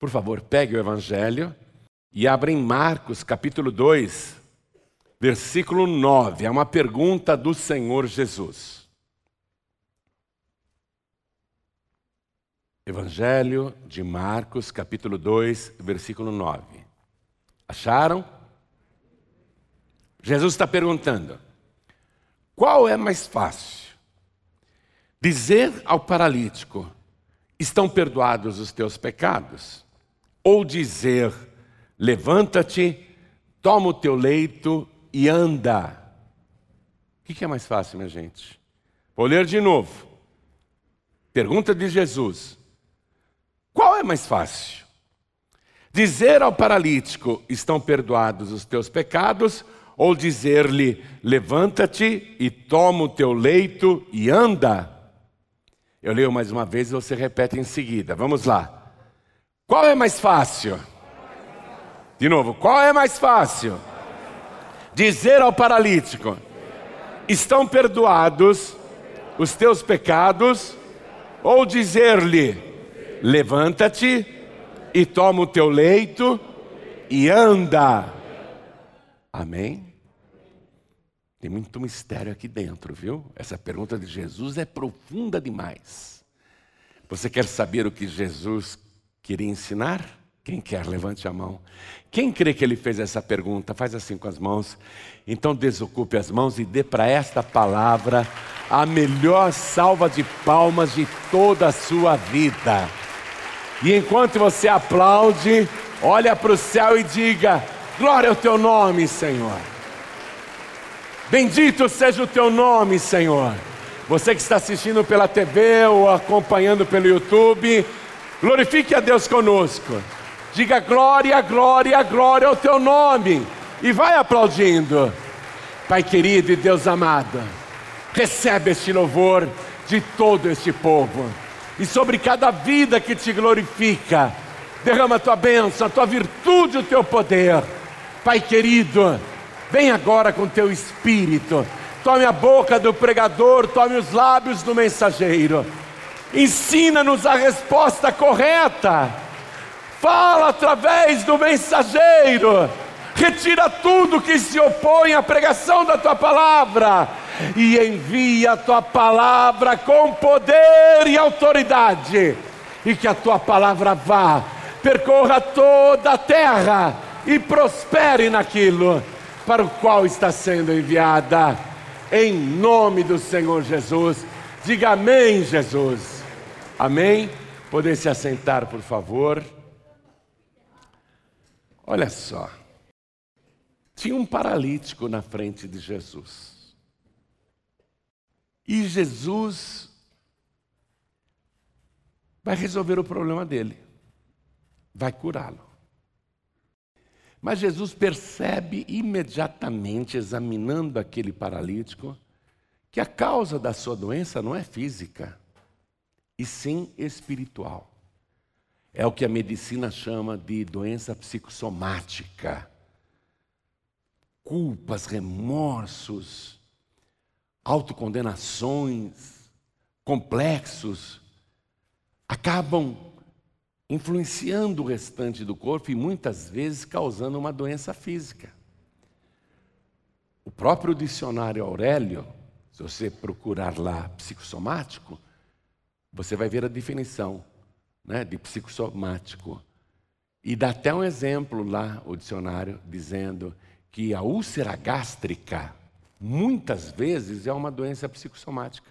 Por favor, pegue o Evangelho e abra em Marcos capítulo 2, versículo 9. É uma pergunta do Senhor Jesus. Evangelho de Marcos, capítulo 2, versículo 9. Acharam? Jesus está perguntando: qual é mais fácil? Dizer ao paralítico: estão perdoados os teus pecados? Ou dizer: levanta-te, toma o teu leito e anda? O que é mais fácil, minha gente? Vou ler de novo. Pergunta de Jesus: qual é mais fácil? Dizer ao paralítico: estão perdoados os teus pecados? Ou dizer-lhe: levanta-te e toma o teu leito e anda? Eu leio mais uma vez e você repete em seguida. Vamos lá. Qual é mais fácil? De novo, qual é mais fácil? Dizer ao paralítico: estão perdoados os teus pecados? Ou dizer-lhe: Levanta-te e toma o teu leito e anda. Amém? Tem muito mistério aqui dentro, viu? Essa pergunta de Jesus é profunda demais. Você quer saber o que Jesus queria ensinar? Quem quer, levante a mão. Quem crê que ele fez essa pergunta, faz assim com as mãos. Então desocupe as mãos e dê para esta palavra a melhor salva de palmas de toda a sua vida. E enquanto você aplaude, olha para o céu e diga: Glória ao teu nome, Senhor. Bendito seja o teu nome, Senhor. Você que está assistindo pela TV ou acompanhando pelo YouTube, glorifique a Deus conosco. Diga glória, glória, glória ao teu nome. E vai aplaudindo. Pai querido e Deus amado, recebe este louvor de todo este povo e sobre cada vida que te glorifica. Derrama a tua bênção, a tua virtude, o teu poder. Pai querido, vem agora com teu espírito. Tome a boca do pregador, tome os lábios do mensageiro. Ensina-nos a resposta correta. Fala através do mensageiro. Retira tudo que se opõe à pregação da tua palavra e envia a tua palavra com poder e autoridade, e que a tua palavra vá, percorra toda a terra e prospere naquilo para o qual está sendo enviada, em nome do Senhor Jesus. Diga amém, Jesus. Amém? Poder se assentar, por favor. Olha só. Tinha um paralítico na frente de Jesus. E Jesus vai resolver o problema dele, vai curá-lo. Mas Jesus percebe imediatamente, examinando aquele paralítico, que a causa da sua doença não é física, e sim espiritual. É o que a medicina chama de doença psicossomática. Culpas, remorsos, autocondenações, complexos, acabam influenciando o restante do corpo e muitas vezes causando uma doença física. O próprio dicionário Aurélio, se você procurar lá psicossomático, você vai ver a definição né, de psicossomático. E dá até um exemplo lá, o dicionário, dizendo que a úlcera gástrica muitas vezes é uma doença psicossomática.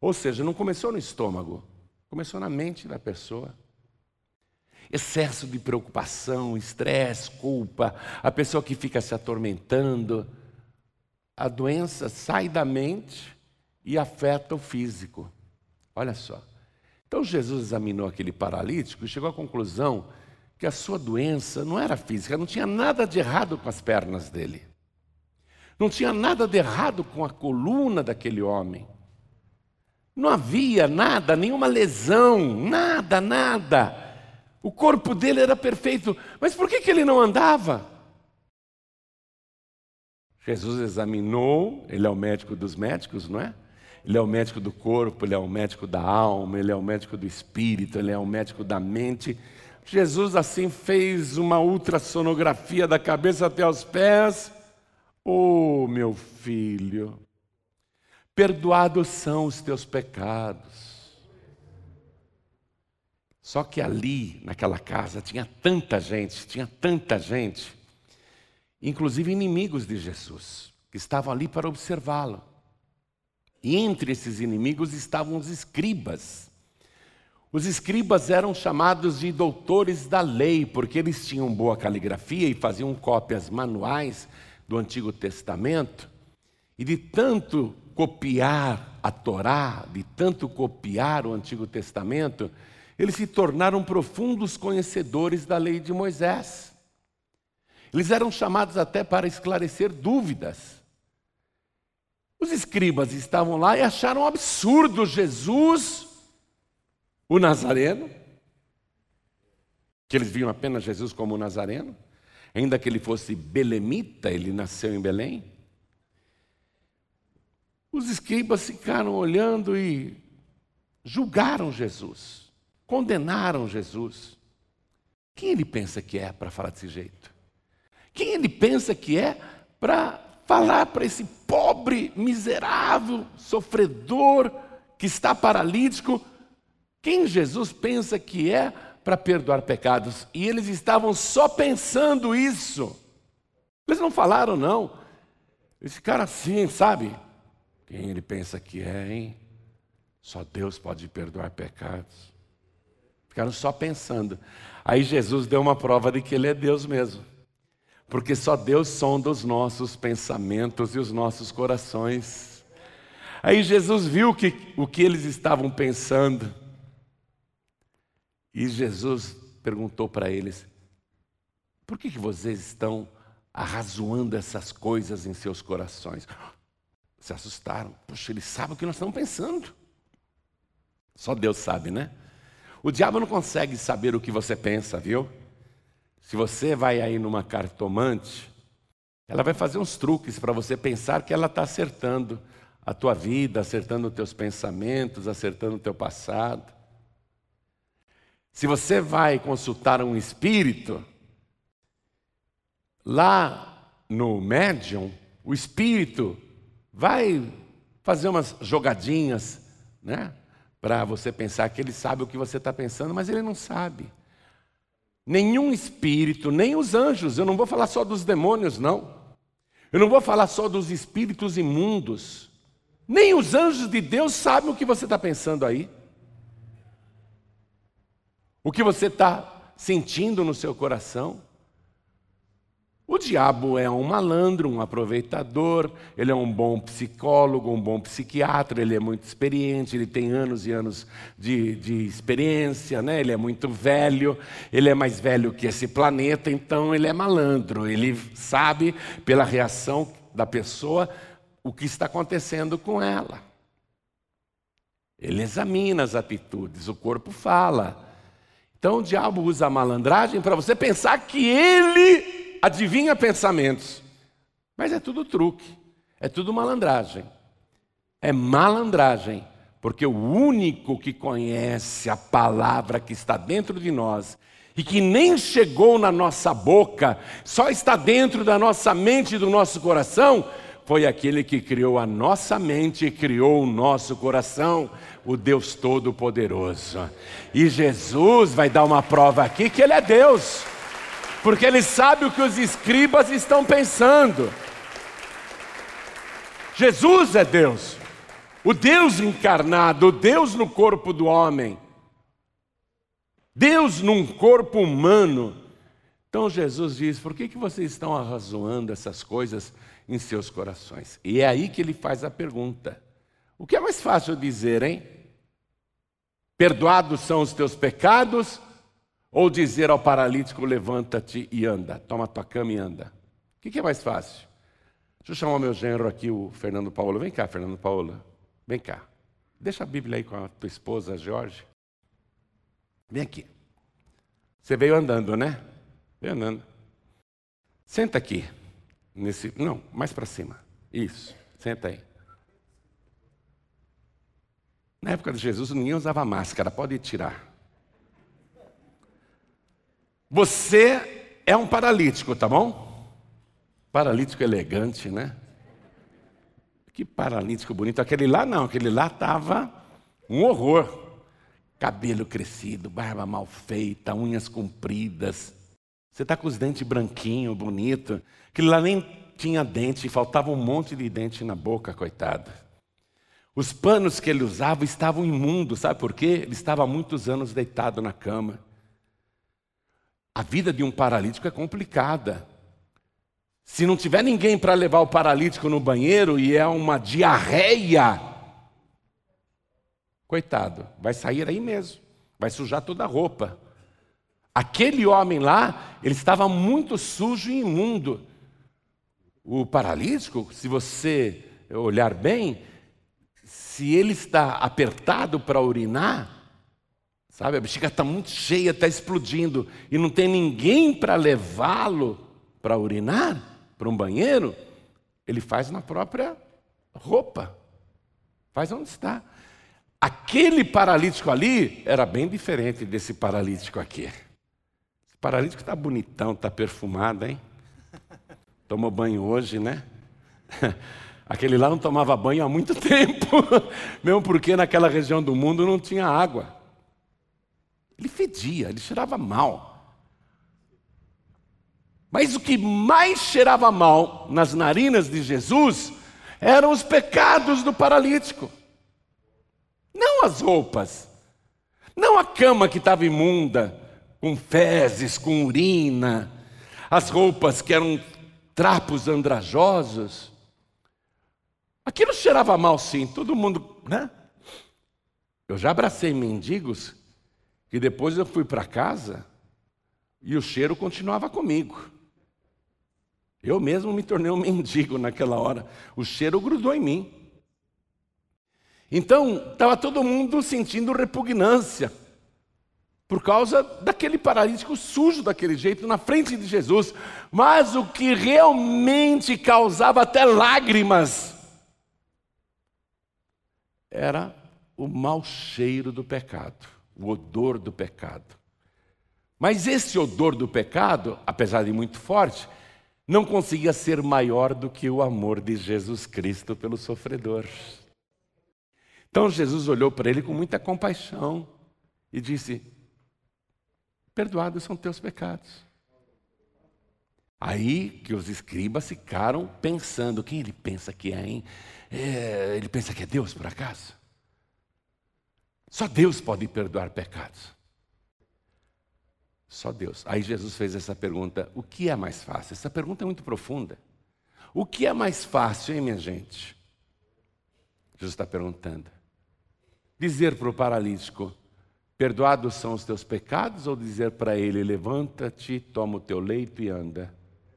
Ou seja, não começou no estômago, começou na mente da pessoa. Excesso de preocupação, estresse, culpa, a pessoa que fica se atormentando. A doença sai da mente e afeta o físico. Olha só. Então Jesus examinou aquele paralítico e chegou à conclusão que a sua doença não era física, não tinha nada de errado com as pernas dele. Não tinha nada de errado com a coluna daquele homem. Não havia nada, nenhuma lesão, nada, nada. O corpo dele era perfeito, mas por que, que ele não andava? Jesus examinou, ele é o médico dos médicos, não é? Ele é o médico do corpo, ele é o médico da alma, ele é o médico do espírito, ele é o médico da mente. Jesus assim fez uma ultrassonografia da cabeça até os pés. Oh, meu filho, perdoados são os teus pecados. Só que ali, naquela casa, tinha tanta gente, tinha tanta gente, inclusive inimigos de Jesus, que estavam ali para observá-lo. E entre esses inimigos estavam os escribas. Os escribas eram chamados de doutores da lei, porque eles tinham boa caligrafia e faziam cópias manuais do Antigo Testamento. E de tanto copiar a Torá, de tanto copiar o Antigo Testamento, eles se tornaram profundos conhecedores da lei de Moisés. Eles eram chamados até para esclarecer dúvidas. Os escribas estavam lá e acharam absurdo Jesus, o Nazareno, que eles viam apenas Jesus como Nazareno, ainda que ele fosse belemita, ele nasceu em Belém. Os escribas ficaram olhando e julgaram Jesus, condenaram Jesus. Quem ele pensa que é para falar desse jeito? Quem ele pensa que é para falar para esse pobre, miserável, sofredor que está paralítico? Quem Jesus pensa que é para perdoar pecados? E eles estavam só pensando isso. Eles não falaram, não. Eles ficaram assim, sabe? Quem ele pensa que é, hein? Só Deus pode perdoar pecados. Ficaram só pensando. Aí Jesus deu uma prova de que ele é Deus mesmo. Porque só Deus sonda os nossos pensamentos e os nossos corações. Aí Jesus viu que, o que eles estavam pensando. E Jesus perguntou para eles: Por que, que vocês estão arrazoando essas coisas em seus corações? se assustaram. Puxa, ele sabe o que nós estamos pensando. Só Deus sabe, né? O diabo não consegue saber o que você pensa, viu? Se você vai aí numa cartomante, ela vai fazer uns truques para você pensar que ela está acertando a tua vida, acertando os teus pensamentos, acertando o teu passado. Se você vai consultar um espírito, lá no médium, o espírito vai fazer umas jogadinhas, né? Para você pensar que ele sabe o que você está pensando, mas ele não sabe. Nenhum espírito, nem os anjos, eu não vou falar só dos demônios, não. Eu não vou falar só dos espíritos imundos. Nem os anjos de Deus sabem o que você está pensando aí. O que você está sentindo no seu coração. O diabo é um malandro, um aproveitador, ele é um bom psicólogo, um bom psiquiatra, ele é muito experiente, ele tem anos e anos de, de experiência, né? ele é muito velho, ele é mais velho que esse planeta, então ele é malandro, ele sabe pela reação da pessoa o que está acontecendo com ela. Ele examina as atitudes, o corpo fala. Então o diabo usa a malandragem para você pensar que ele adivinha pensamentos. Mas é tudo truque, é tudo malandragem. É malandragem, porque o único que conhece a palavra que está dentro de nós e que nem chegou na nossa boca, só está dentro da nossa mente e do nosso coração, foi aquele que criou a nossa mente e criou o nosso coração, o Deus Todo-Poderoso. E Jesus vai dar uma prova aqui que Ele é Deus porque ele sabe o que os escribas estão pensando. Jesus é Deus, o Deus encarnado, o Deus no corpo do homem, Deus num corpo humano. Então Jesus diz: por que, que vocês estão arrazoando essas coisas em seus corações? E é aí que ele faz a pergunta: o que é mais fácil dizer, hein? Perdoados são os teus pecados ou dizer ao paralítico: levanta-te e anda, toma tua cama e anda. O que, é mais fácil? Deixa eu chamar o meu genro aqui, o Fernando Paulo. Vem cá, Fernando Paulo. Vem cá. Deixa a Bíblia aí com a tua esposa, Jorge. Vem aqui. Você veio andando, né? Veio andando. Senta aqui. Nesse, não, mais para cima. Isso. Senta aí. Na época de Jesus, ninguém usava máscara. Pode tirar. Você é um paralítico, tá bom? Paralítico elegante, né? Que paralítico bonito. Aquele lá não, aquele lá estava um horror. Cabelo crescido, barba mal feita, unhas compridas. Você está com os dentes branquinhos, bonito. Aquele lá nem tinha dente, faltava um monte de dente na boca, coitado. Os panos que ele usava estavam imundos, sabe por quê? Ele estava há muitos anos deitado na cama. A vida de um paralítico é complicada. Se não tiver ninguém para levar o paralítico no banheiro e é uma diarreia, coitado, vai sair aí mesmo, vai sujar toda a roupa. Aquele homem lá, ele estava muito sujo e imundo. O paralítico, se você olhar bem, se ele está apertado para urinar, sabe, a bexiga está muito cheia, está explodindo, e não tem ninguém para levá-lo para urinar, para um banheiro, ele faz na própria roupa, faz onde está. Aquele paralítico ali era bem diferente desse paralítico aqui. Esse paralítico está bonitão, está perfumado, hein? Tomou banho hoje, né? Aquele lá não tomava banho há muito tempo, mesmo porque naquela região do mundo não tinha água. Ele fedia, ele cheirava mal. Mas o que mais cheirava mal nas narinas de Jesus eram os pecados do paralítico. Não as roupas, não a cama que estava imunda, com fezes, com urina, as roupas que eram trapos andrajosos. Aquilo cheirava mal, sim, todo mundo, né? Eu já abracei mendigos que depois eu fui para casa e o cheiro continuava comigo. Eu mesmo me tornei um mendigo naquela hora. O cheiro grudou em mim. Então, estava todo mundo sentindo repugnância por causa daquele paralítico sujo daquele jeito na frente de Jesus. Mas o que realmente causava até lágrimas era o mau cheiro do pecado, o odor do pecado. Mas esse odor do pecado, apesar de muito forte, não conseguia ser maior do que o amor de Jesus Cristo pelo sofredor. Então Jesus olhou para ele com muita compaixão e disse: Perdoados são teus pecados. Aí que os escribas ficaram pensando: quem ele pensa que é, hein? É, ele pensa que é Deus, por acaso? Só Deus pode perdoar pecados. Só Deus. Aí Jesus fez essa pergunta: o que é mais fácil? Essa pergunta é muito profunda. O que é mais fácil, hein, minha gente? Jesus está perguntando. Dizer para o paralítico: perdoados são os teus pecados, ou dizer para ele: levanta-te, toma o teu leito e anda?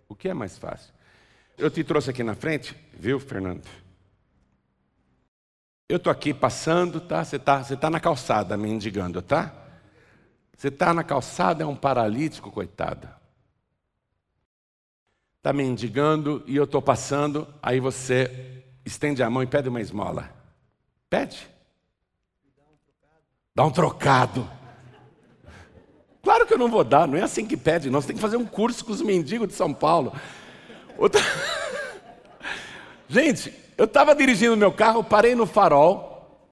O que é mais fácil? Eu te trouxe aqui na frente, viu, Fernando? Eu estou aqui passando, tá? Você está você tá na calçada mendigando, tá? Você está na calçada, é um paralítico, coitado. Está mendigando e eu estou passando, aí você estende a mão e pede uma esmola. Pede. Dá um trocado. Claro que eu não vou dar, não é assim que pede. Nós temos que fazer um curso com os mendigos de São Paulo. Outra... Gente, eu estava dirigindo meu carro, parei no farol,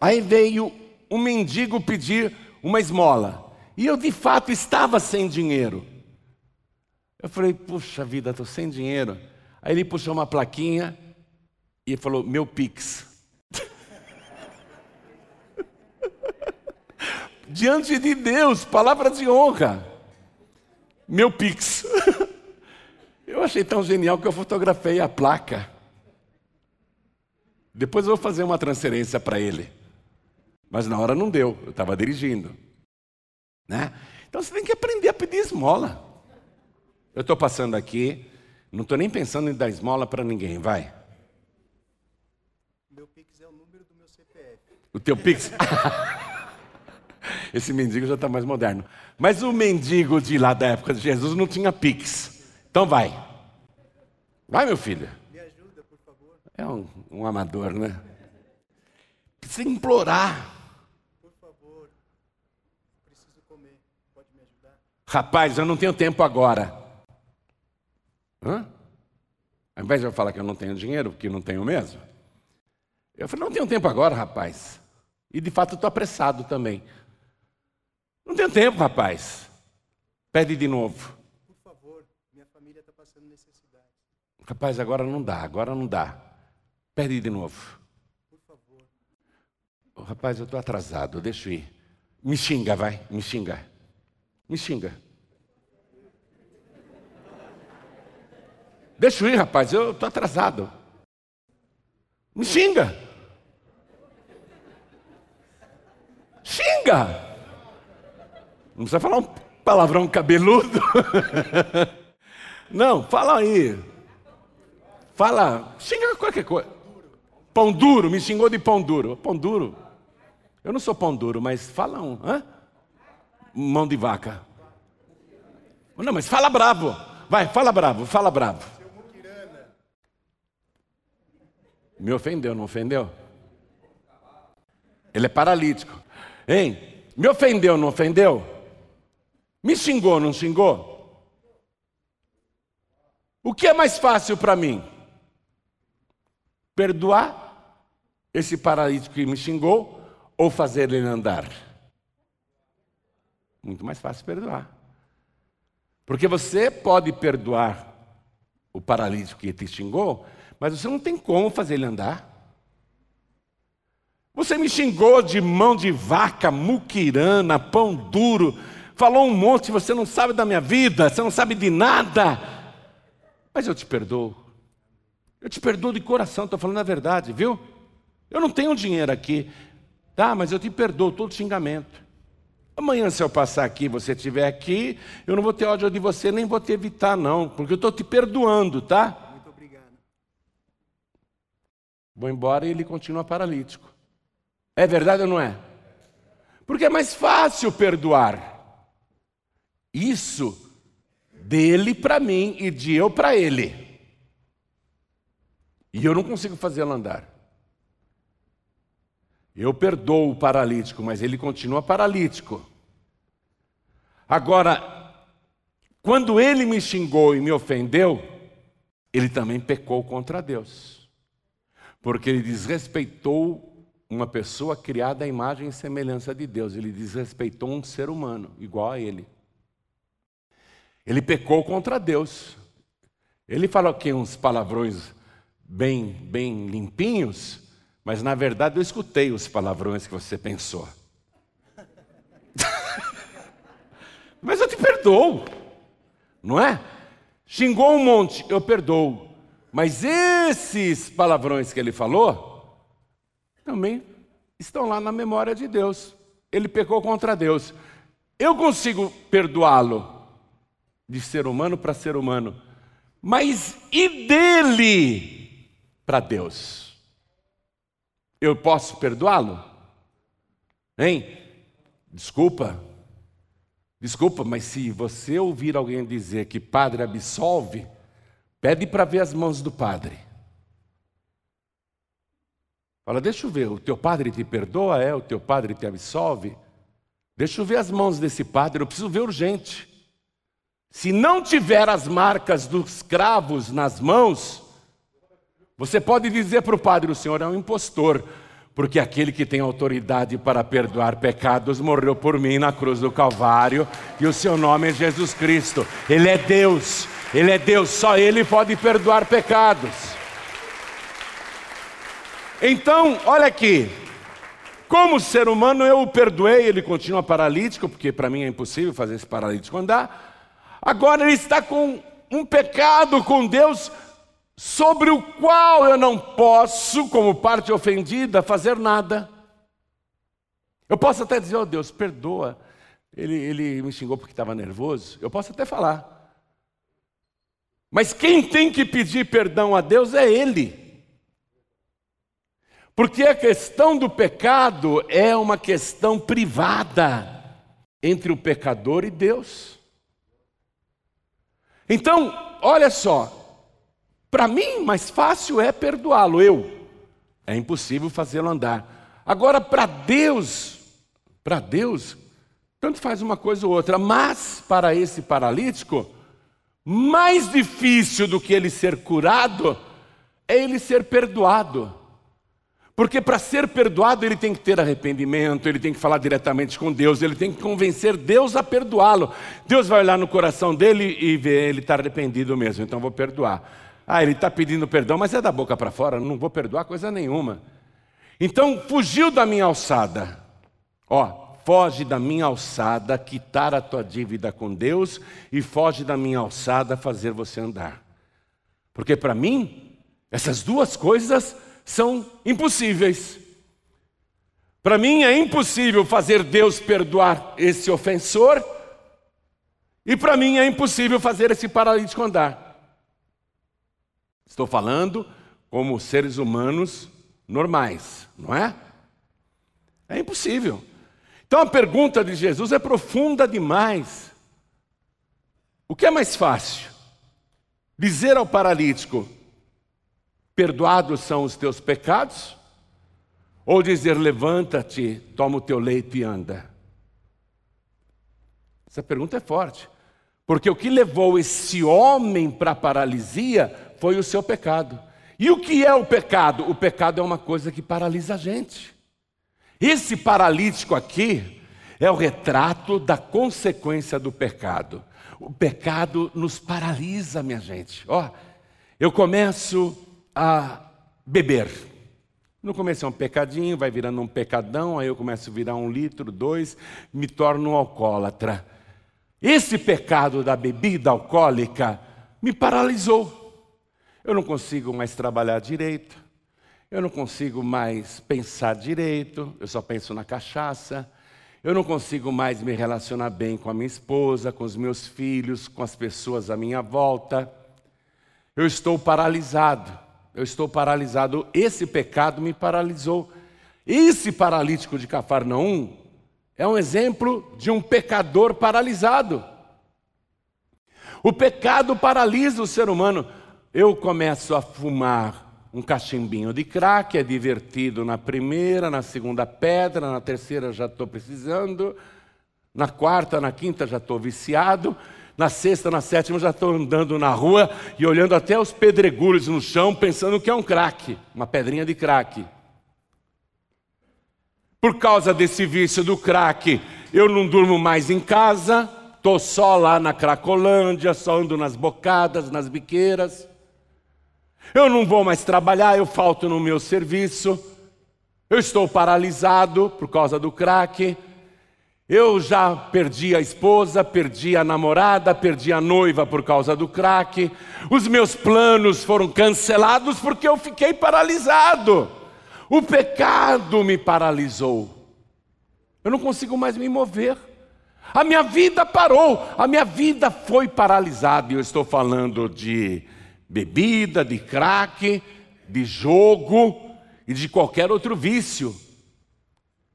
aí veio um mendigo pedir uma esmola. E eu de fato estava sem dinheiro. Eu falei, puxa vida, estou sem dinheiro. Aí ele puxou uma plaquinha e falou, meu Pix. Diante de Deus, palavra de honra. Meu Pix. eu achei tão genial que eu fotografei a placa. Depois eu vou fazer uma transferência para ele. Mas na hora não deu, eu estava dirigindo. Né? Então você tem que aprender a pedir esmola. Eu estou passando aqui, não estou nem pensando em dar esmola para ninguém, vai. Meu Pix é o número do meu CPF. O teu Pix? Esse mendigo já está mais moderno. Mas o mendigo de lá da época de Jesus não tinha Pix. Então vai. Vai, meu filho. É um, um amador, né? Precisa implorar. Por favor, preciso comer. Pode me ajudar? Rapaz, eu não tenho tempo agora. Hã? Ao invés de eu falar que eu não tenho dinheiro, porque não tenho mesmo, eu falei, não tenho tempo agora, rapaz. E de fato estou apressado também. Não tenho tempo, rapaz. Pede de novo. Por favor, minha família está passando necessidade. Rapaz, agora não dá, agora não dá. Pede de novo. Por favor. Oh, rapaz, eu estou atrasado, deixa eu ir. Me xinga, vai, me xinga. Me xinga. Deixa eu ir, rapaz, eu estou atrasado. Me xinga. Xinga. Não precisa falar um palavrão cabeludo. Não, fala aí. Fala, xinga qualquer coisa. Pão duro, me xingou de pão duro. Pão duro? Eu não sou pão duro, mas fala um. Hã? Mão de vaca. Não, mas fala bravo. Vai, fala bravo, fala bravo. Me ofendeu, não ofendeu? Ele é paralítico. Hein? Me ofendeu, não ofendeu? Me xingou, não xingou? O que é mais fácil para mim? Perdoar esse paralítico que me xingou ou fazer ele andar? Muito mais fácil perdoar. Porque você pode perdoar o paralítico que te xingou, mas você não tem como fazer ele andar. Você me xingou de mão de vaca, muquirana, pão duro, falou um monte, você não sabe da minha vida, você não sabe de nada. Mas eu te perdoo. Eu te perdoo de coração, estou falando a verdade, viu? Eu não tenho dinheiro aqui, tá? Mas eu te perdoo todo xingamento. Amanhã, se eu passar aqui você estiver aqui, eu não vou ter ódio de você, nem vou te evitar, não, porque eu estou te perdoando, tá? Muito obrigado. Vou embora e ele continua paralítico. É verdade ou não é? Porque é mais fácil perdoar. Isso dele para mim e de eu para ele. E eu não consigo fazê-lo andar. Eu perdoo o paralítico, mas ele continua paralítico. Agora, quando ele me xingou e me ofendeu, ele também pecou contra Deus. Porque ele desrespeitou uma pessoa criada à imagem e semelhança de Deus, ele desrespeitou um ser humano igual a ele. Ele pecou contra Deus. Ele falou aqui uns palavrões bem, bem limpinhos, mas na verdade eu escutei os palavrões que você pensou. mas eu te perdoo, não é? Xingou um monte, eu perdoo. Mas esses palavrões que ele falou, também estão lá na memória de Deus. Ele pecou contra Deus. Eu consigo perdoá-lo de ser humano para ser humano, mas e dele para Deus? Eu posso perdoá-lo? Hein? Desculpa, desculpa, mas se você ouvir alguém dizer que padre absolve, pede para ver as mãos do padre. Fala, deixa eu ver, o teu padre te perdoa? É, o teu padre te absolve? Deixa eu ver as mãos desse padre, eu preciso ver urgente. Se não tiver as marcas dos cravos nas mãos, você pode dizer para o padre: o senhor é um impostor, porque aquele que tem autoridade para perdoar pecados morreu por mim na cruz do Calvário, e o seu nome é Jesus Cristo. Ele é Deus, ele é Deus, só ele pode perdoar pecados. Então, olha aqui. Como ser humano, eu o perdoei, ele continua paralítico, porque para mim é impossível fazer esse paralítico andar. Agora ele está com um pecado com Deus, sobre o qual eu não posso, como parte ofendida, fazer nada. Eu posso até dizer, oh Deus, perdoa. Ele, ele me xingou porque estava nervoso. Eu posso até falar. Mas quem tem que pedir perdão a Deus é Ele. Porque a questão do pecado é uma questão privada entre o pecador e Deus. Então, olha só, para mim mais fácil é perdoá-lo, eu. É impossível fazê-lo andar. Agora, para Deus, para Deus, Tanto faz uma coisa ou outra, mas para esse paralítico, mais difícil do que ele ser curado é ele ser perdoado. Porque para ser perdoado ele tem que ter arrependimento, ele tem que falar diretamente com Deus, ele tem que convencer Deus a perdoá-lo. Deus vai olhar no coração dele e ver ele está arrependido mesmo, então vou perdoar. Ah, ele está pedindo perdão, mas é da boca para fora, não vou perdoar coisa nenhuma. Então fugiu da minha alçada. Ó, foge da minha alçada, quitar a tua dívida com Deus e foge da minha alçada fazer você andar. Porque para mim, essas duas coisas são impossíveis. Para mim é impossível fazer Deus perdoar esse ofensor, e para mim é impossível fazer esse paralítico andar. Estou falando como seres humanos normais, não é? É impossível. Então a pergunta de Jesus é profunda demais. O que é mais fácil? Dizer ao paralítico: perdoados são os teus pecados? Ou dizer, levanta-te, toma o teu leito e anda? Essa pergunta é forte, porque o que levou esse homem para a paralisia foi o seu pecado. E o que é o pecado? O pecado é uma coisa que paralisa a gente. Esse paralítico aqui é o retrato da consequência do pecado. O pecado nos paralisa, minha gente. Ó, eu começo a beber. No começo é um pecadinho, vai virando um pecadão, aí eu começo a virar um litro, dois, me torno um alcoólatra. Esse pecado da bebida alcoólica me paralisou. Eu não consigo mais trabalhar direito, eu não consigo mais pensar direito, eu só penso na cachaça. Eu não consigo mais me relacionar bem com a minha esposa, com os meus filhos, com as pessoas à minha volta. Eu estou paralisado eu estou paralisado. Esse pecado me paralisou. Esse paralítico de Cafarnaum é um exemplo de um pecador paralisado. O pecado paralisa o ser humano. Eu começo a fumar um cachimbinho de crack, é divertido na primeira, na segunda pedra, na terceira já estou precisando, na quarta, na quinta já estou viciado, na sexta, na sétima, já estou andando na rua e olhando até os pedregulhos no chão, pensando que é um crack, uma pedrinha de crack. Por causa desse vício do crack, eu não durmo mais em casa, estou só lá na Cracolândia, só ando nas bocadas, nas biqueiras. Eu não vou mais trabalhar, eu falto no meu serviço. Eu estou paralisado por causa do crack. Eu já perdi a esposa, perdi a namorada, perdi a noiva por causa do crack. Os meus planos foram cancelados porque eu fiquei paralisado. O pecado me paralisou. Eu não consigo mais me mover. A minha vida parou, a minha vida foi paralisada. E eu estou falando de bebida, de crack, de jogo e de qualquer outro vício.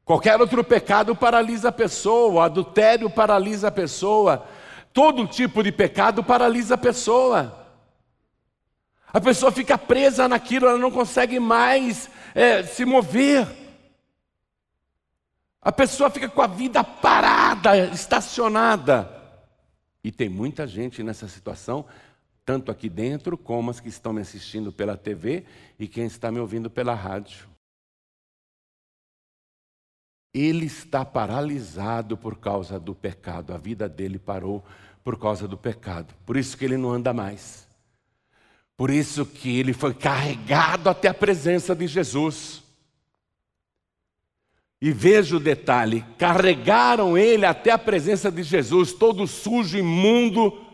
Qualquer outro pecado paralisa a pessoa, adultério paralisa a pessoa, todo tipo de pecado paralisa a pessoa. A pessoa fica presa naquilo, ela não consegue mais é, se mover. A pessoa fica com a vida parada, estacionada. E tem muita gente nessa situação, tanto aqui dentro como as que estão me assistindo pela TV e quem está me ouvindo pela rádio. Ele está paralisado por causa do pecado. A vida dele parou por causa do pecado. Por isso que ele não anda mais. Por isso que ele foi carregado até a presença de Jesus. E veja o detalhe: carregaram ele até a presença de Jesus, todo sujo, imundo,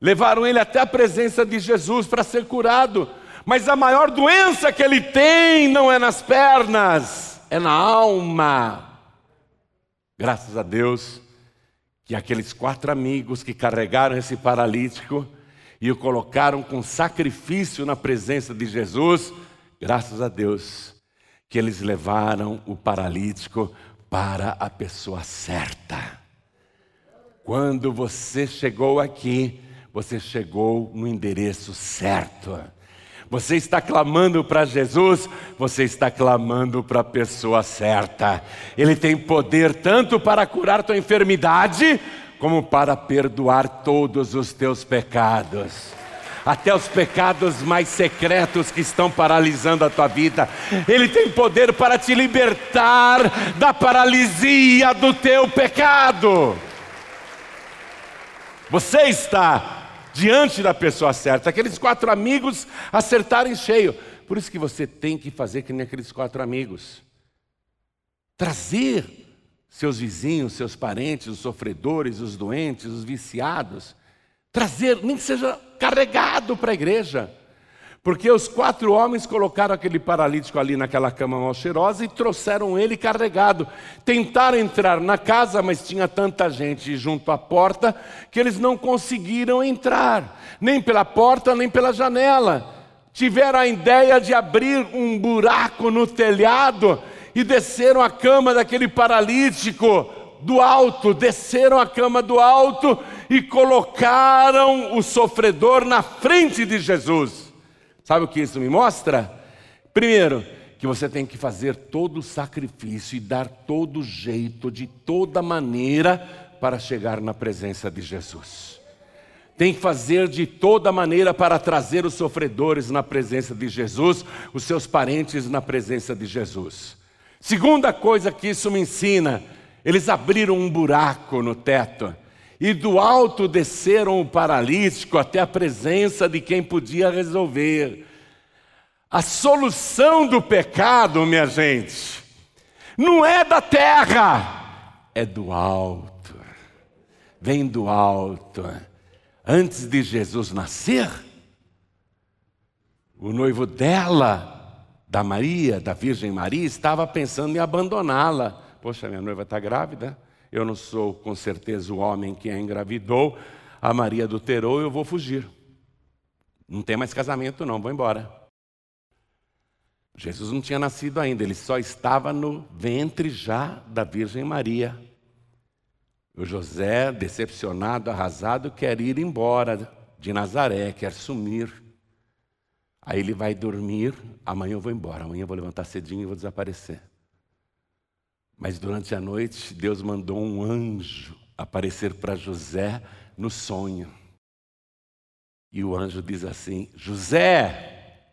levaram ele até a presença de Jesus para ser curado. Mas a maior doença que ele tem não é nas pernas, é na alma. Graças a Deus que aqueles quatro amigos que carregaram esse paralítico e o colocaram com sacrifício na presença de Jesus, graças a Deus que eles levaram o paralítico para a pessoa certa. Quando você chegou aqui, você chegou no endereço certo. Você está clamando para Jesus, você está clamando para a pessoa certa. Ele tem poder tanto para curar tua enfermidade, como para perdoar todos os teus pecados até os pecados mais secretos que estão paralisando a tua vida. Ele tem poder para te libertar da paralisia do teu pecado. Você está diante da pessoa certa. Aqueles quatro amigos acertaram em cheio. Por isso que você tem que fazer que nem aqueles quatro amigos. Trazer seus vizinhos, seus parentes, os sofredores, os doentes, os viciados, trazer, nem que seja carregado para a igreja. Porque os quatro homens colocaram aquele paralítico ali naquela cama mal cheirosa e trouxeram ele carregado. Tentaram entrar na casa, mas tinha tanta gente junto à porta que eles não conseguiram entrar, nem pela porta, nem pela janela. Tiveram a ideia de abrir um buraco no telhado e desceram a cama daquele paralítico do alto, desceram a cama do alto e colocaram o sofredor na frente de Jesus. Sabe o que isso me mostra? Primeiro, que você tem que fazer todo o sacrifício e dar todo jeito, de toda maneira, para chegar na presença de Jesus. Tem que fazer de toda maneira para trazer os sofredores na presença de Jesus, os seus parentes na presença de Jesus. Segunda coisa que isso me ensina eles abriram um buraco no teto e do alto desceram o paralítico até a presença de quem podia resolver. A solução do pecado, minha gente, não é da terra, é do alto. Vem do alto. Antes de Jesus nascer, o noivo dela, da Maria, da Virgem Maria, estava pensando em abandoná-la. Poxa, minha noiva está grávida, eu não sou com certeza o homem que a engravidou, a Maria adulterou, eu vou fugir. Não tem mais casamento, não, vou embora. Jesus não tinha nascido ainda, ele só estava no ventre já da Virgem Maria. O José, decepcionado, arrasado, quer ir embora de Nazaré, quer sumir. Aí ele vai dormir, amanhã eu vou embora, amanhã eu vou levantar cedinho e vou desaparecer. Mas durante a noite, Deus mandou um anjo aparecer para José no sonho. E o anjo diz assim: José,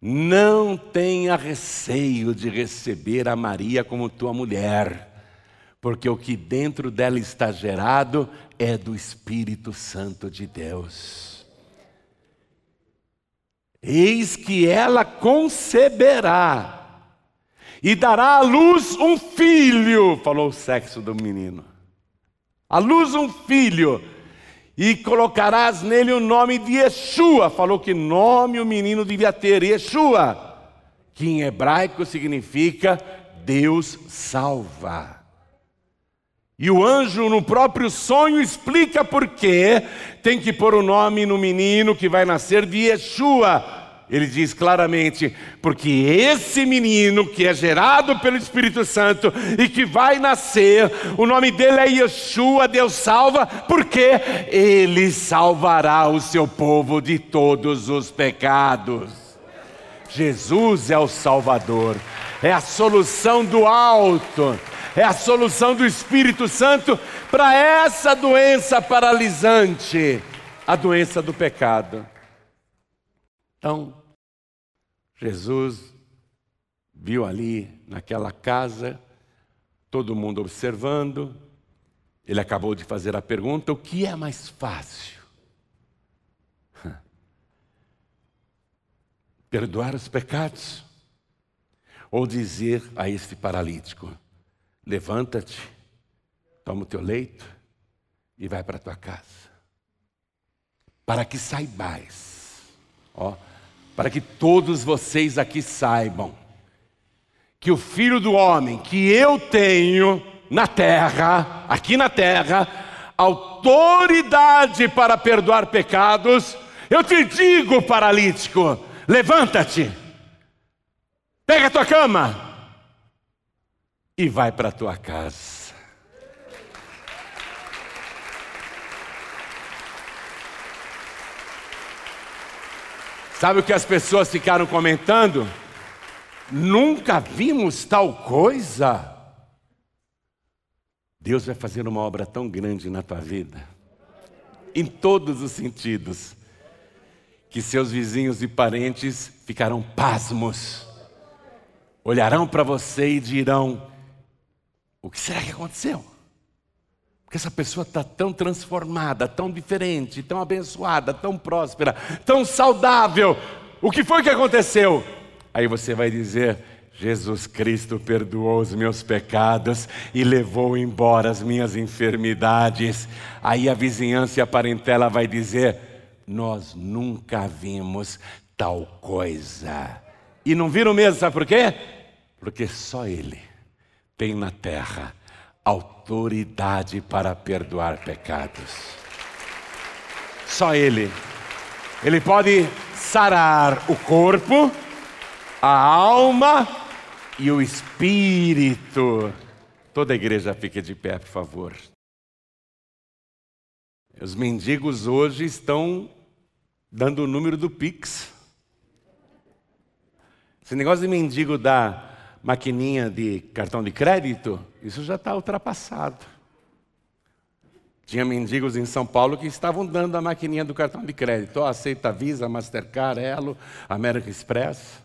não tenha receio de receber a Maria como tua mulher, porque o que dentro dela está gerado é do Espírito Santo de Deus. Eis que ela conceberá e dará à luz um filho, falou o sexo do menino. À luz um filho, e colocarás nele o nome de Yeshua, falou que nome o menino devia ter, Yeshua, que em hebraico significa Deus salva. E o anjo, no próprio sonho, explica por que tem que pôr o nome no menino que vai nascer de Yeshua, ele diz claramente: porque esse menino que é gerado pelo Espírito Santo e que vai nascer, o nome dele é Yeshua, Deus salva, porque ele salvará o seu povo de todos os pecados. Jesus é o Salvador, é a solução do alto, é a solução do Espírito Santo para essa doença paralisante, a doença do pecado. Então, Jesus viu ali naquela casa, todo mundo observando, ele acabou de fazer a pergunta: o que é mais fácil? Perdoar os pecados? Ou dizer a este paralítico: levanta-te, toma o teu leito e vai para a tua casa. Para que saibais, ó, para que todos vocês aqui saibam que o Filho do Homem que eu tenho na terra, aqui na terra, autoridade para perdoar pecados, eu te digo, paralítico, levanta-te, pega a tua cama e vai para a tua casa. Sabe o que as pessoas ficaram comentando? Nunca vimos tal coisa. Deus vai fazer uma obra tão grande na tua vida, em todos os sentidos, que seus vizinhos e parentes ficarão pasmos, olharão para você e dirão: O que será que aconteceu? Porque essa pessoa está tão transformada, tão diferente, tão abençoada, tão próspera, tão saudável. O que foi que aconteceu? Aí você vai dizer: Jesus Cristo perdoou os meus pecados e levou embora as minhas enfermidades. Aí a vizinhança e a parentela vai dizer: Nós nunca vimos tal coisa. E não viram mesmo, sabe por quê? Porque só Ele tem na terra autoridade para perdoar pecados. Só Ele. Ele pode sarar o corpo, a alma e o espírito. Toda a igreja fica de pé, por favor. Os mendigos hoje estão dando o número do Pix. Esse negócio de mendigo da maquininha de cartão de crédito, isso já está ultrapassado. Tinha mendigos em São Paulo que estavam dando a maquininha do cartão de crédito. Oh, aceita Visa, Mastercard, Elo, American Express.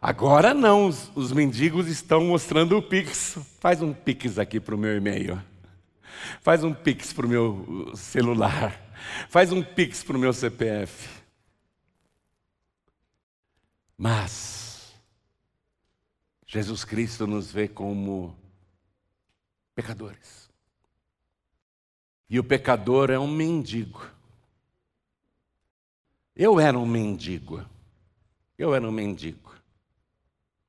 Agora não, os, os mendigos estão mostrando o Pix. Faz um Pix aqui para o meu e-mail. Faz um Pix para o meu celular. Faz um Pix para o meu CPF. Mas, Jesus Cristo nos vê como pecadores. E o pecador é um mendigo. Eu era um mendigo. Eu era um mendigo.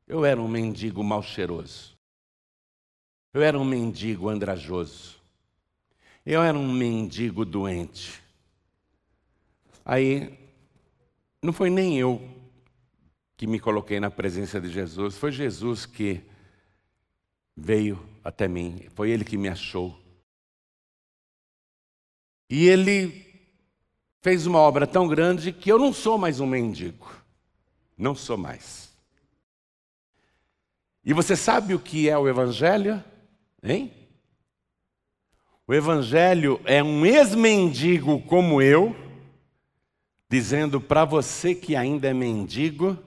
Eu era um mendigo mal cheiroso. Eu era um mendigo andrajoso. Eu era um mendigo doente. Aí, não foi nem eu que me coloquei na presença de Jesus, foi Jesus que veio até mim, foi Ele que me achou. E ele fez uma obra tão grande que eu não sou mais um mendigo. Não sou mais. E você sabe o que é o Evangelho? Hein? O Evangelho é um ex-mendigo como eu, dizendo para você que ainda é mendigo,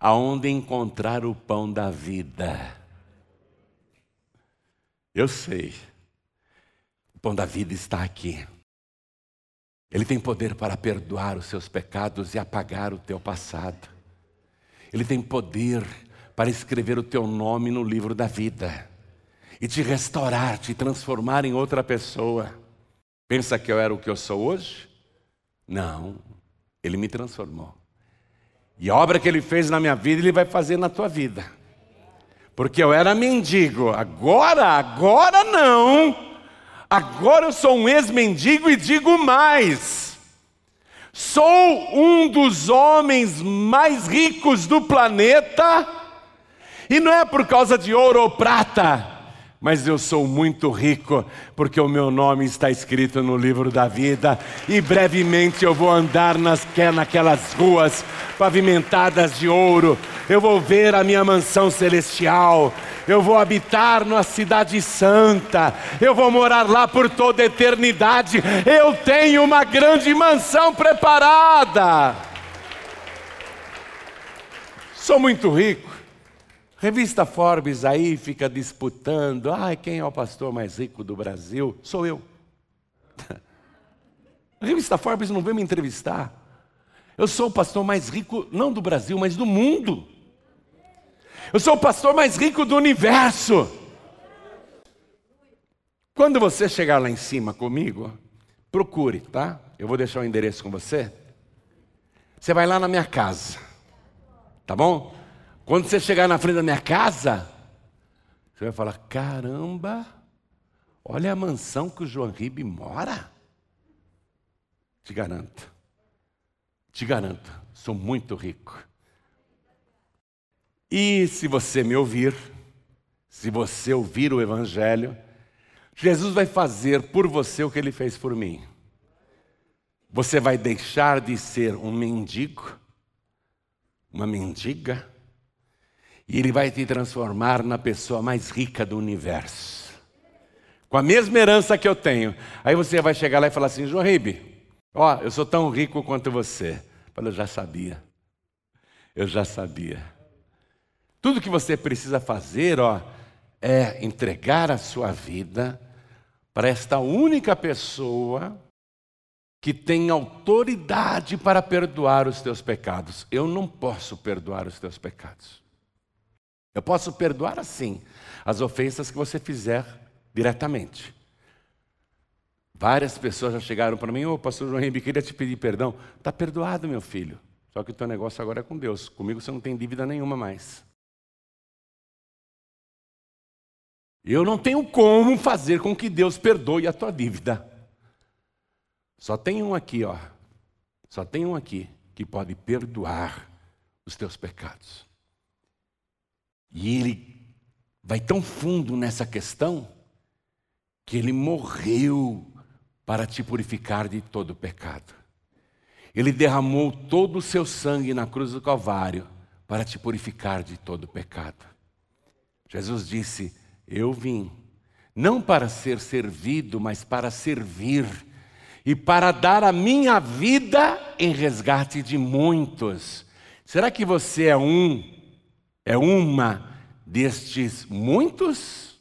aonde encontrar o pão da vida. Eu sei. O pão da vida está aqui. Ele tem poder para perdoar os seus pecados e apagar o teu passado. Ele tem poder para escrever o teu nome no livro da vida e te restaurar, te transformar em outra pessoa. Pensa que eu era o que eu sou hoje? Não, ele me transformou. E a obra que ele fez na minha vida, ele vai fazer na tua vida. Porque eu era mendigo, agora, agora não. Agora eu sou um ex-mendigo e digo mais: sou um dos homens mais ricos do planeta, e não é por causa de ouro ou prata, mas eu sou muito rico, porque o meu nome está escrito no livro da vida, e brevemente eu vou andar nas, naquelas ruas pavimentadas de ouro, eu vou ver a minha mansão celestial, eu vou habitar na cidade santa, eu vou morar lá por toda a eternidade, eu tenho uma grande mansão preparada. Sou muito rico. Revista Forbes aí fica disputando, ai, quem é o pastor mais rico do Brasil? Sou eu. A revista Forbes não veio me entrevistar. Eu sou o pastor mais rico, não do Brasil, mas do mundo. Eu sou o pastor mais rico do universo. Quando você chegar lá em cima comigo, procure, tá? Eu vou deixar o endereço com você. Você vai lá na minha casa, tá bom? Quando você chegar na frente da minha casa, você vai falar: caramba, olha a mansão que o João Ribe mora. Te garanto, te garanto, sou muito rico. E se você me ouvir, se você ouvir o Evangelho, Jesus vai fazer por você o que ele fez por mim. você vai deixar de ser um mendigo, uma mendiga, e ele vai te transformar na pessoa mais rica do universo. Com a mesma herança que eu tenho. Aí você vai chegar lá e falar assim: João Ribe, ó, eu sou tão rico quanto você. Eu já sabia. Eu já sabia. Tudo que você precisa fazer, ó, é entregar a sua vida para esta única pessoa que tem autoridade para perdoar os teus pecados. Eu não posso perdoar os teus pecados. Eu posso perdoar assim as ofensas que você fizer diretamente. Várias pessoas já chegaram para mim, ô oh, pastor João Henrique, queria te pedir perdão. Está perdoado, meu filho. Só que o teu negócio agora é com Deus. Comigo você não tem dívida nenhuma mais. Eu não tenho como fazer com que Deus perdoe a tua dívida. Só tem um aqui, ó. Só tem um aqui que pode perdoar os teus pecados. E ele vai tão fundo nessa questão que ele morreu para te purificar de todo pecado. Ele derramou todo o seu sangue na cruz do Calvário para te purificar de todo pecado. Jesus disse: Eu vim, não para ser servido, mas para servir e para dar a minha vida em resgate de muitos. Será que você é um, é uma destes muitos?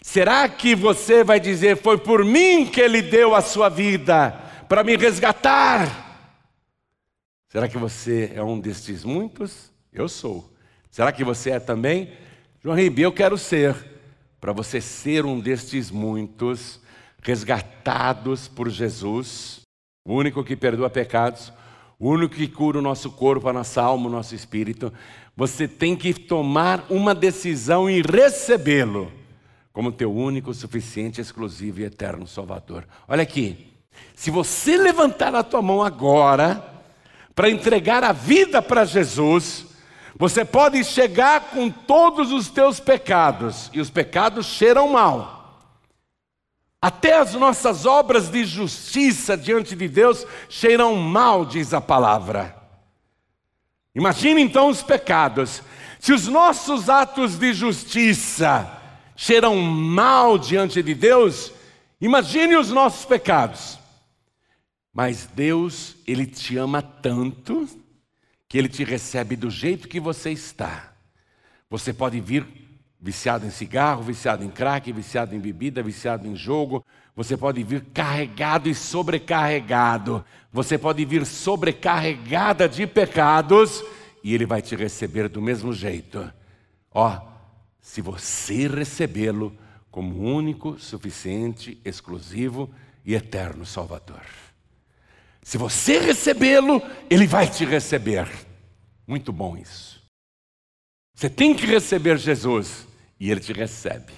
Será que você vai dizer, foi por mim que ele deu a sua vida, para me resgatar? Será que você é um destes muitos? Eu sou. Será que você é também? João Ribeiro, eu quero ser. Para você ser um destes muitos, resgatados por Jesus, o único que perdoa pecados, o único que cura o nosso corpo, a nossa alma, o nosso espírito. Você tem que tomar uma decisão e recebê-lo como teu único, suficiente, exclusivo e eterno Salvador. Olha aqui, se você levantar a tua mão agora para entregar a vida para Jesus, você pode chegar com todos os teus pecados, e os pecados cheiram mal. Até as nossas obras de justiça diante de Deus cheiram mal, diz a palavra. Imagine então os pecados. Se os nossos atos de justiça cheiram mal diante de Deus, imagine os nossos pecados. Mas Deus, Ele te ama tanto que Ele te recebe do jeito que você está. Você pode vir viciado em cigarro, viciado em crack, viciado em bebida, viciado em jogo. Você pode vir carregado e sobrecarregado. Você pode vir sobrecarregada de pecados e ele vai te receber do mesmo jeito. Ó, se você recebê-lo como único, suficiente, exclusivo e eterno Salvador. Se você recebê-lo, ele vai te receber. Muito bom isso. Você tem que receber Jesus e ele te recebe.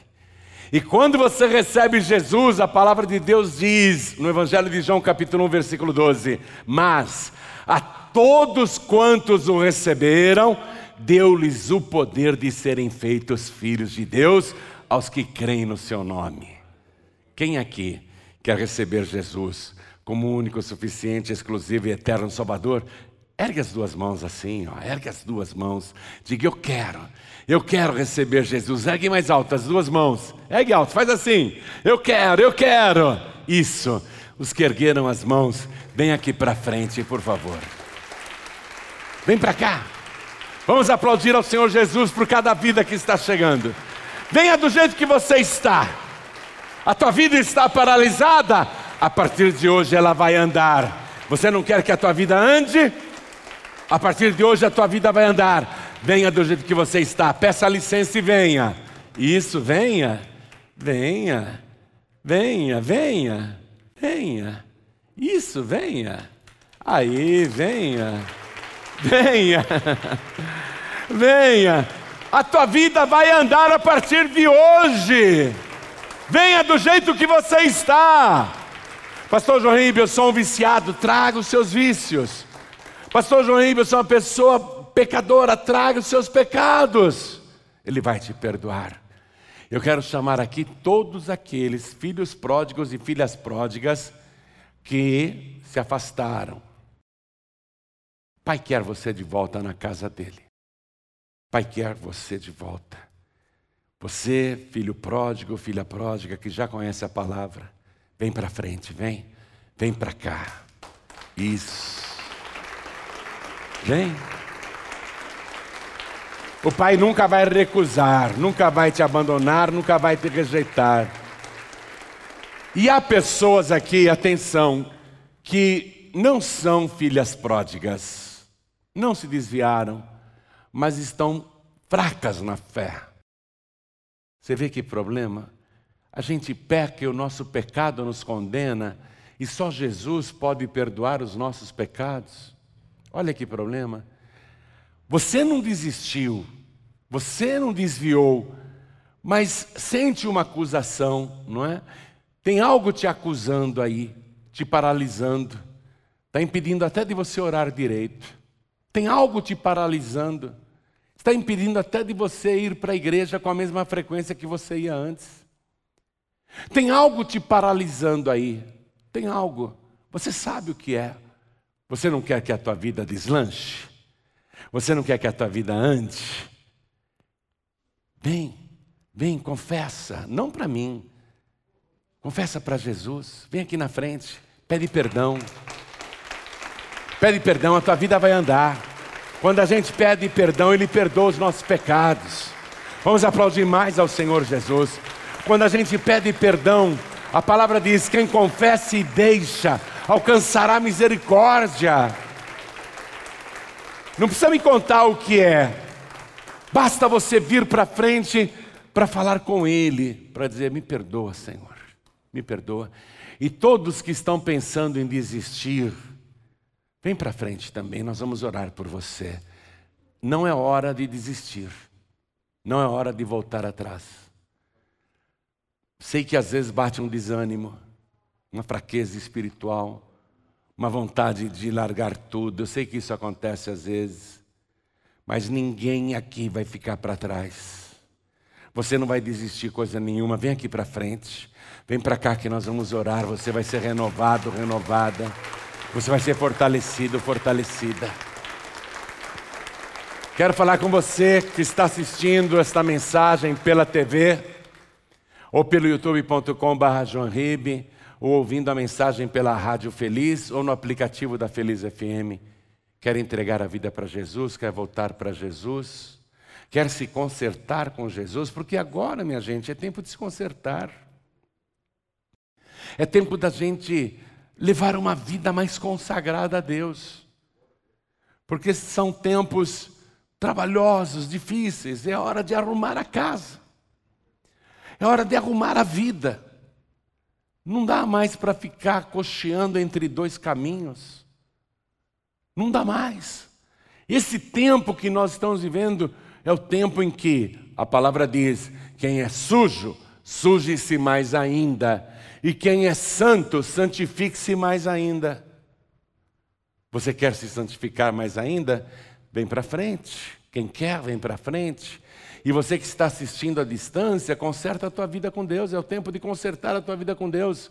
E quando você recebe Jesus, a palavra de Deus diz no Evangelho de João, capítulo 1, versículo 12: Mas a todos quantos o receberam, deu-lhes o poder de serem feitos filhos de Deus, aos que creem no seu nome. Quem aqui quer receber Jesus como único, suficiente, exclusivo e eterno Salvador? Ergue as duas mãos assim, ó, ergue as duas mãos. Diga, eu quero, eu quero receber Jesus. Ergue mais alto as duas mãos. Ergue alto, faz assim. Eu quero, eu quero. Isso. Os que ergueram as mãos, vem aqui para frente, por favor. Vem para cá. Vamos aplaudir ao Senhor Jesus por cada vida que está chegando. Venha do jeito que você está. A tua vida está paralisada. A partir de hoje ela vai andar. Você não quer que a tua vida ande? A partir de hoje a tua vida vai andar. Venha do jeito que você está. Peça licença e venha. Isso, venha. Venha. Venha, venha. Venha. Isso, venha. Aí, venha. Venha. Venha. A tua vida vai andar a partir de hoje. Venha do jeito que você está. Pastor João Ribeiro, eu sou um viciado. Traga os seus vícios. Pastor João Ribeiro, eu sou uma pessoa pecadora, traga os seus pecados. Ele vai te perdoar. Eu quero chamar aqui todos aqueles filhos pródigos e filhas pródigas, que se afastaram. Pai quer você de volta na casa dele. Pai quer você de volta. Você, filho pródigo, filha pródiga, que já conhece a palavra, vem para frente, vem, vem para cá. Isso. Vem. O Pai nunca vai recusar, nunca vai te abandonar, nunca vai te rejeitar. E há pessoas aqui, atenção, que não são filhas pródigas, não se desviaram, mas estão fracas na fé. Você vê que problema? A gente peca e o nosso pecado nos condena, e só Jesus pode perdoar os nossos pecados. Olha que problema. Você não desistiu, você não desviou, mas sente uma acusação, não é? Tem algo te acusando aí, te paralisando, está impedindo até de você orar direito. Tem algo te paralisando, está impedindo até de você ir para a igreja com a mesma frequência que você ia antes. Tem algo te paralisando aí, tem algo, você sabe o que é. Você não quer que a tua vida deslanche? Você não quer que a tua vida ande? Vem, vem, confessa, não para mim, confessa para Jesus, vem aqui na frente, pede perdão. Pede perdão, a tua vida vai andar. Quando a gente pede perdão, Ele perdoa os nossos pecados. Vamos aplaudir mais ao Senhor Jesus. Quando a gente pede perdão, a palavra diz: quem confessa e deixa, alcançará misericórdia. Não precisa me contar o que é, basta você vir para frente para falar com Ele, para dizer: Me perdoa, Senhor, me perdoa. E todos que estão pensando em desistir, vem para frente também, nós vamos orar por você. Não é hora de desistir, não é hora de voltar atrás. Sei que às vezes bate um desânimo, uma fraqueza espiritual, uma vontade de largar tudo. Eu sei que isso acontece às vezes, mas ninguém aqui vai ficar para trás. Você não vai desistir coisa nenhuma. Vem aqui para frente. Vem para cá que nós vamos orar. Você vai ser renovado, renovada. Você vai ser fortalecido, fortalecida. Quero falar com você que está assistindo esta mensagem pela TV ou pelo youtube.com.br ou ouvindo a mensagem pela Rádio Feliz ou no aplicativo da Feliz FM. Quer entregar a vida para Jesus, quer voltar para Jesus, quer se consertar com Jesus, porque agora, minha gente, é tempo de se consertar. É tempo da gente levar uma vida mais consagrada a Deus. Porque são tempos trabalhosos, difíceis, é hora de arrumar a casa. É hora de arrumar a vida. Não dá mais para ficar cocheando entre dois caminhos. Não dá mais. Esse tempo que nós estamos vivendo é o tempo em que a palavra diz: quem é sujo, suje-se mais ainda, e quem é santo, santifique-se mais ainda. Você quer se santificar mais ainda? Vem para frente. Quem quer, vem para frente. E você que está assistindo à distância, conserta a tua vida com Deus, é o tempo de consertar a tua vida com Deus.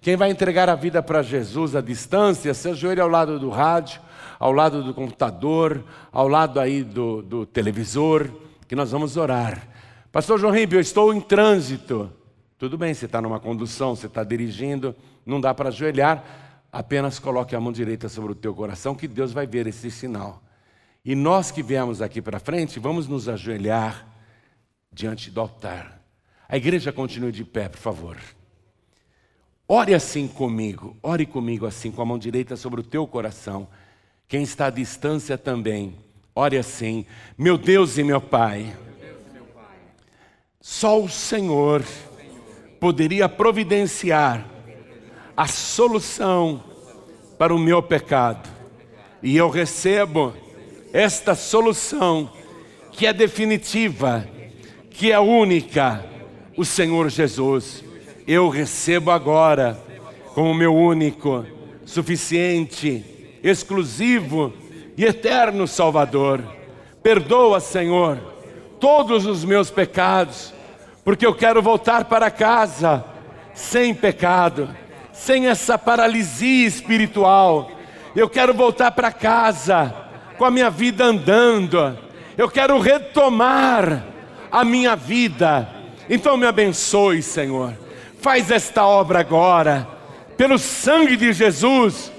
Quem vai entregar a vida para Jesus à distância, se ajoelha ao lado do rádio, ao lado do computador, ao lado aí do, do televisor, que nós vamos orar. Pastor João Ribeiro, eu estou em trânsito. Tudo bem, você está numa condução, você está dirigindo, não dá para ajoelhar, apenas coloque a mão direita sobre o teu coração, que Deus vai ver esse sinal. E nós que viemos aqui para frente, vamos nos ajoelhar diante do altar. A igreja continue de pé, por favor. Ore assim comigo, ore comigo assim, com a mão direita sobre o teu coração. Quem está à distância também, ore assim: Meu Deus e meu Pai, só o Senhor poderia providenciar a solução para o meu pecado, e eu recebo esta solução que é definitiva que é única, o Senhor Jesus. Eu recebo agora como meu único, suficiente, exclusivo e eterno Salvador. Perdoa, Senhor, todos os meus pecados, porque eu quero voltar para casa sem pecado, sem essa paralisia espiritual. Eu quero voltar para casa com a minha vida andando. Eu quero retomar a minha vida. Então me abençoe, Senhor. Faz esta obra agora. Pelo sangue de Jesus,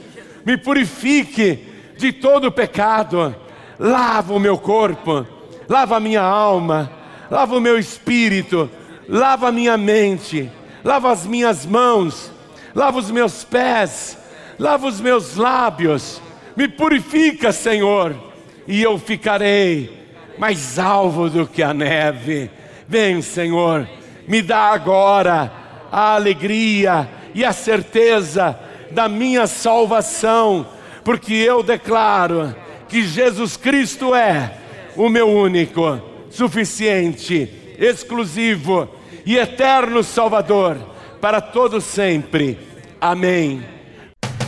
me purifique de todo pecado. Lava o meu corpo, lava a minha alma, lava o meu espírito, lava a minha mente, lava as minhas mãos, lava os meus pés, lava os meus lábios. Me purifica, Senhor, e eu ficarei mais alvo do que a neve. Vem, Senhor, me dá agora a alegria e a certeza da minha salvação, porque eu declaro que Jesus Cristo é o meu único, suficiente, exclusivo e eterno Salvador para todo sempre. Amém.